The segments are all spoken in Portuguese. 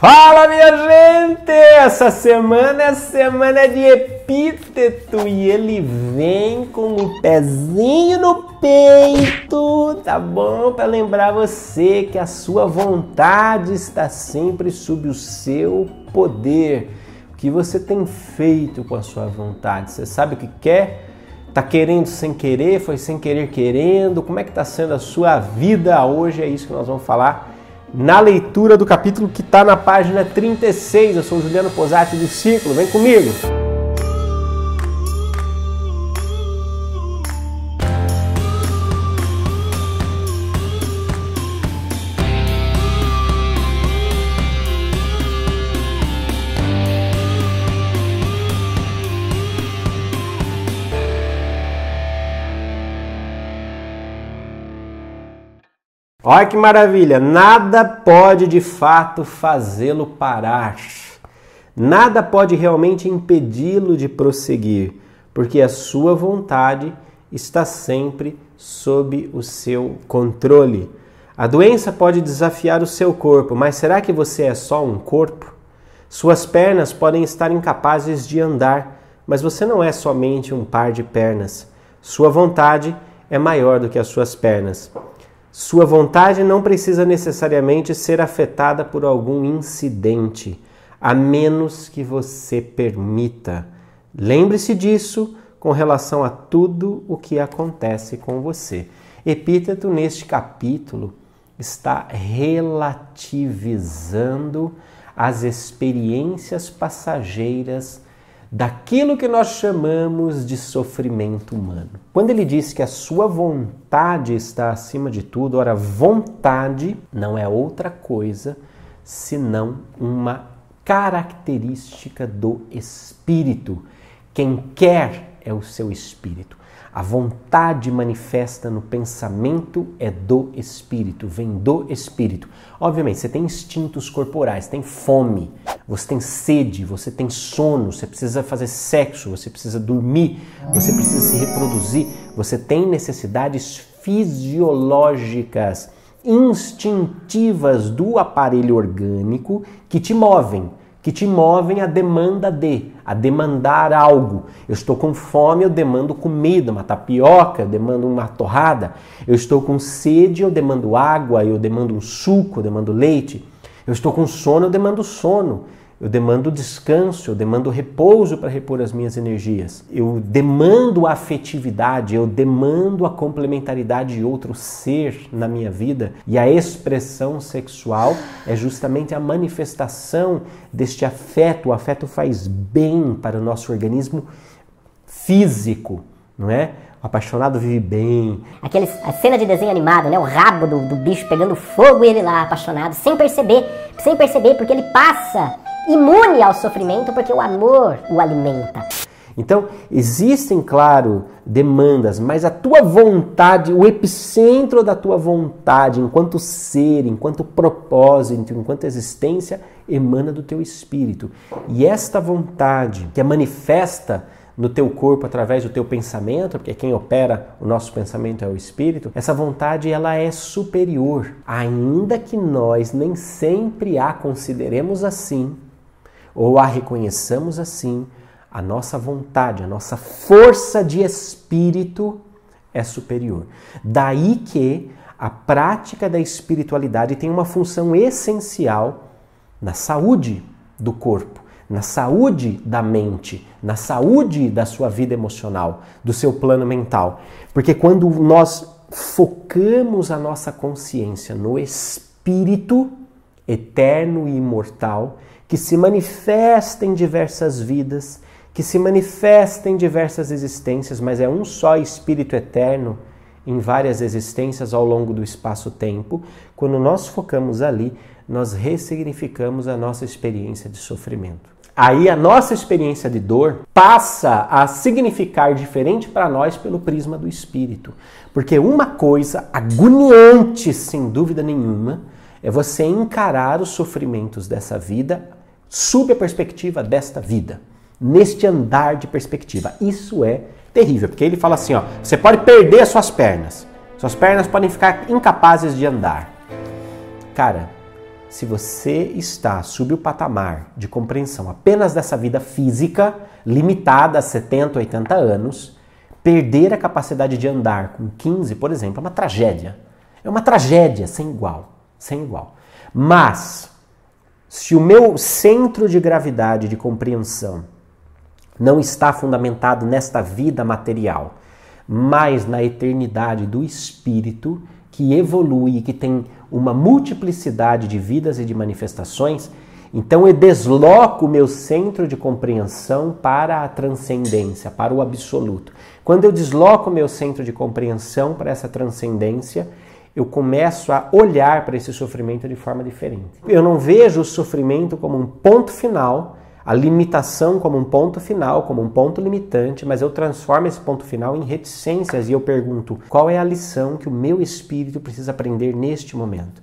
Fala minha gente! Essa semana é semana de epíteto e ele vem com o pezinho no peito, tá bom? Para lembrar você que a sua vontade está sempre sob o seu poder. O que você tem feito com a sua vontade? Você sabe o que quer? Tá querendo sem querer? Foi sem querer querendo? Como é que tá sendo a sua vida hoje? É isso que nós vamos falar na leitura do capítulo que está na página 36. Eu sou Juliano Posati do Círculo, vem comigo! Olha que maravilha! Nada pode de fato fazê-lo parar. Nada pode realmente impedi-lo de prosseguir, porque a sua vontade está sempre sob o seu controle. A doença pode desafiar o seu corpo, mas será que você é só um corpo? Suas pernas podem estar incapazes de andar, mas você não é somente um par de pernas. Sua vontade é maior do que as suas pernas. Sua vontade não precisa necessariamente ser afetada por algum incidente, a menos que você permita. Lembre-se disso com relação a tudo o que acontece com você. Epíteto, neste capítulo, está relativizando as experiências passageiras daquilo que nós chamamos de sofrimento humano. Quando ele diz que a sua vontade está acima de tudo, ora, vontade não é outra coisa senão uma característica do espírito. Quem quer é o seu espírito. A vontade manifesta no pensamento é do espírito, vem do espírito. Obviamente, você tem instintos corporais, tem fome, você tem sede, você tem sono, você precisa fazer sexo, você precisa dormir, você precisa se reproduzir, você tem necessidades fisiológicas, instintivas do aparelho orgânico que te movem que te movem a demanda de, a demandar algo. Eu estou com fome, eu demando comida, uma tapioca, eu demando uma torrada. Eu estou com sede, eu demando água, eu demando um suco, eu demando leite. Eu estou com sono, eu demando sono. Eu demando descanso, eu demando repouso para repor as minhas energias. Eu demando afetividade, eu demando a complementaridade de outro ser na minha vida. E a expressão sexual é justamente a manifestação deste afeto. O afeto faz bem para o nosso organismo físico, não é? O apaixonado vive bem. Aquele, a cena de desenho animado, né? O rabo do, do bicho pegando fogo e ele lá apaixonado, sem perceber, sem perceber, porque ele passa imune ao sofrimento porque o amor o alimenta. Então, existem, claro, demandas, mas a tua vontade, o epicentro da tua vontade, enquanto ser, enquanto propósito, enquanto existência, emana do teu espírito. E esta vontade, que é manifesta no teu corpo através do teu pensamento, porque quem opera o nosso pensamento é o espírito, essa vontade ela é superior, ainda que nós nem sempre a consideremos assim ou a reconheçamos assim, a nossa vontade, a nossa força de espírito é superior. Daí que a prática da espiritualidade tem uma função essencial na saúde do corpo, na saúde da mente, na saúde da sua vida emocional, do seu plano mental. Porque quando nós focamos a nossa consciência no espírito eterno e imortal, que se manifesta em diversas vidas, que se manifesta em diversas existências, mas é um só Espírito eterno em várias existências ao longo do espaço-tempo. Quando nós focamos ali, nós ressignificamos a nossa experiência de sofrimento. Aí a nossa experiência de dor passa a significar diferente para nós pelo prisma do espírito. Porque uma coisa agoniante, sem dúvida nenhuma, é você encarar os sofrimentos dessa vida sob a perspectiva desta vida, neste andar de perspectiva. Isso é terrível, porque ele fala assim, ó, você pode perder as suas pernas. Suas pernas podem ficar incapazes de andar. Cara, se você está sob o patamar de compreensão apenas dessa vida física, limitada a 70, 80 anos, perder a capacidade de andar com 15, por exemplo, é uma tragédia. É uma tragédia sem igual, sem igual. Mas se o meu centro de gravidade de compreensão não está fundamentado nesta vida material, mas na eternidade do espírito que evolui e que tem uma multiplicidade de vidas e de manifestações, então eu desloco o meu centro de compreensão para a transcendência, para o absoluto. Quando eu desloco o meu centro de compreensão para essa transcendência, eu começo a olhar para esse sofrimento de forma diferente. Eu não vejo o sofrimento como um ponto final, a limitação como um ponto final, como um ponto limitante, mas eu transformo esse ponto final em reticências e eu pergunto: qual é a lição que o meu espírito precisa aprender neste momento?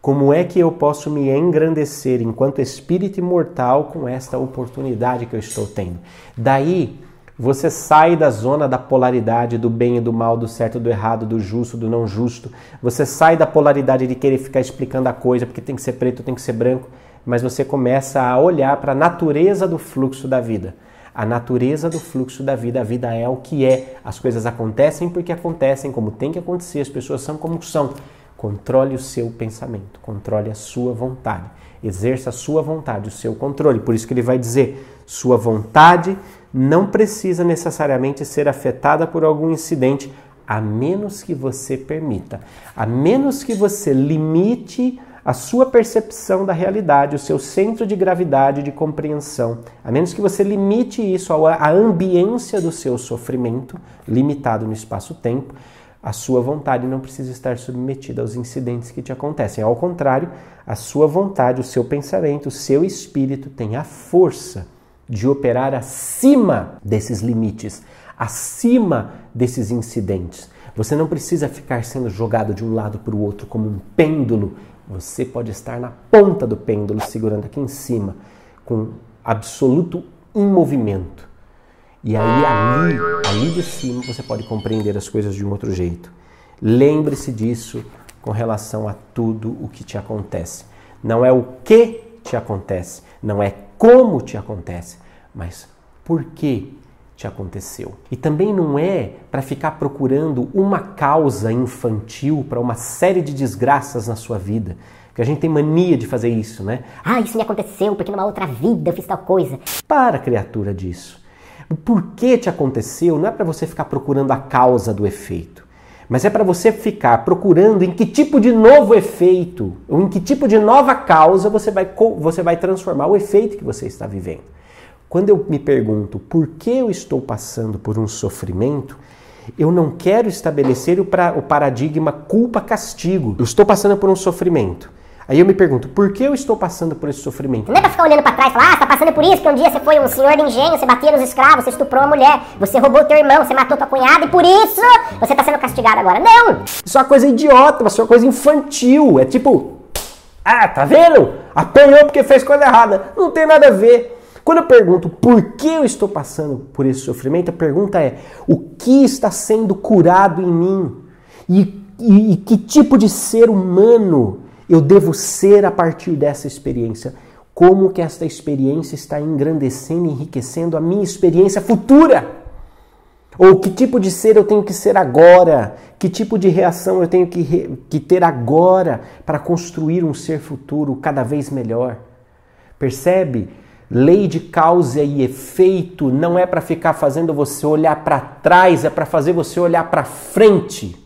Como é que eu posso me engrandecer enquanto espírito imortal com esta oportunidade que eu estou tendo? Daí você sai da zona da polaridade do bem e do mal, do certo e do errado, do justo, do não justo. Você sai da polaridade de querer ficar explicando a coisa, porque tem que ser preto, tem que ser branco, mas você começa a olhar para a natureza do fluxo da vida. A natureza do fluxo da vida, a vida é o que é. As coisas acontecem porque acontecem, como tem que acontecer, as pessoas são como são. Controle o seu pensamento, controle a sua vontade. Exerça a sua vontade, o seu controle. Por isso que ele vai dizer: sua vontade não precisa necessariamente ser afetada por algum incidente, a menos que você permita, a menos que você limite a sua percepção da realidade, o seu centro de gravidade de compreensão, a menos que você limite isso à ambiência do seu sofrimento, limitado no espaço-tempo, a sua vontade não precisa estar submetida aos incidentes que te acontecem. Ao contrário, a sua vontade, o seu pensamento, o seu espírito tem a força de operar acima desses limites, acima desses incidentes. Você não precisa ficar sendo jogado de um lado para o outro como um pêndulo. Você pode estar na ponta do pêndulo, segurando aqui em cima, com absoluto movimento. E aí, ali, ali de cima, você pode compreender as coisas de um outro jeito. Lembre-se disso com relação a tudo o que te acontece. Não é o que te acontece, não é como te acontece, mas por que te aconteceu. E também não é para ficar procurando uma causa infantil para uma série de desgraças na sua vida. Que a gente tem mania de fazer isso, né? Ah, isso me aconteceu porque numa outra vida eu fiz tal coisa. Para, criatura, disso. O porquê te aconteceu não é para você ficar procurando a causa do efeito. Mas é para você ficar procurando em que tipo de novo efeito, ou em que tipo de nova causa você vai, você vai transformar o efeito que você está vivendo. Quando eu me pergunto por que eu estou passando por um sofrimento, eu não quero estabelecer o, pra, o paradigma culpa-castigo. Eu estou passando por um sofrimento. Aí eu me pergunto, por que eu estou passando por esse sofrimento? Não é pra ficar olhando pra trás e falar, ah, você tá passando por isso, porque um dia você foi um senhor de engenho, você bateu nos escravos, você estuprou uma mulher, você roubou teu irmão, você matou tua cunhada e por isso você tá sendo castigado agora. Não! Isso é uma coisa idiota, isso é uma coisa infantil. É tipo, ah, tá vendo? Apanhou porque fez coisa errada. Não tem nada a ver. Quando eu pergunto por que eu estou passando por esse sofrimento, a pergunta é: o que está sendo curado em mim? E, e, e que tipo de ser humano eu devo ser a partir dessa experiência? Como que esta experiência está engrandecendo, enriquecendo a minha experiência futura? Ou que tipo de ser eu tenho que ser agora? Que tipo de reação eu tenho que, que ter agora para construir um ser futuro cada vez melhor? Percebe? Lei de causa e efeito não é para ficar fazendo você olhar para trás, é para fazer você olhar para frente.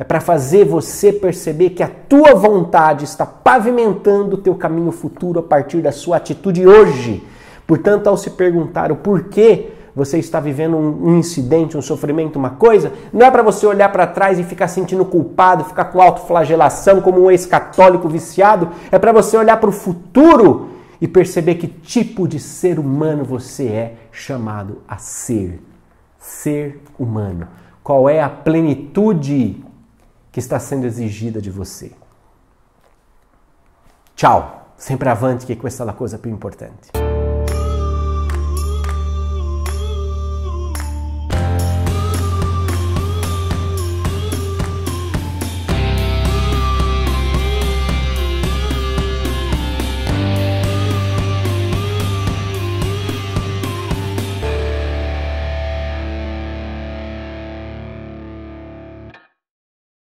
É para fazer você perceber que a tua vontade está pavimentando o teu caminho futuro a partir da sua atitude hoje. Portanto, ao se perguntar o porquê você está vivendo um, incidente, um sofrimento, uma coisa, não é para você olhar para trás e ficar sentindo culpado, ficar com autoflagelação como um ex-católico viciado, é para você olhar para o futuro e perceber que tipo de ser humano você é chamado a ser. Ser humano. Qual é a plenitude que está sendo exigida de você. Tchau. Sempre avante que questa é a coisa più importante.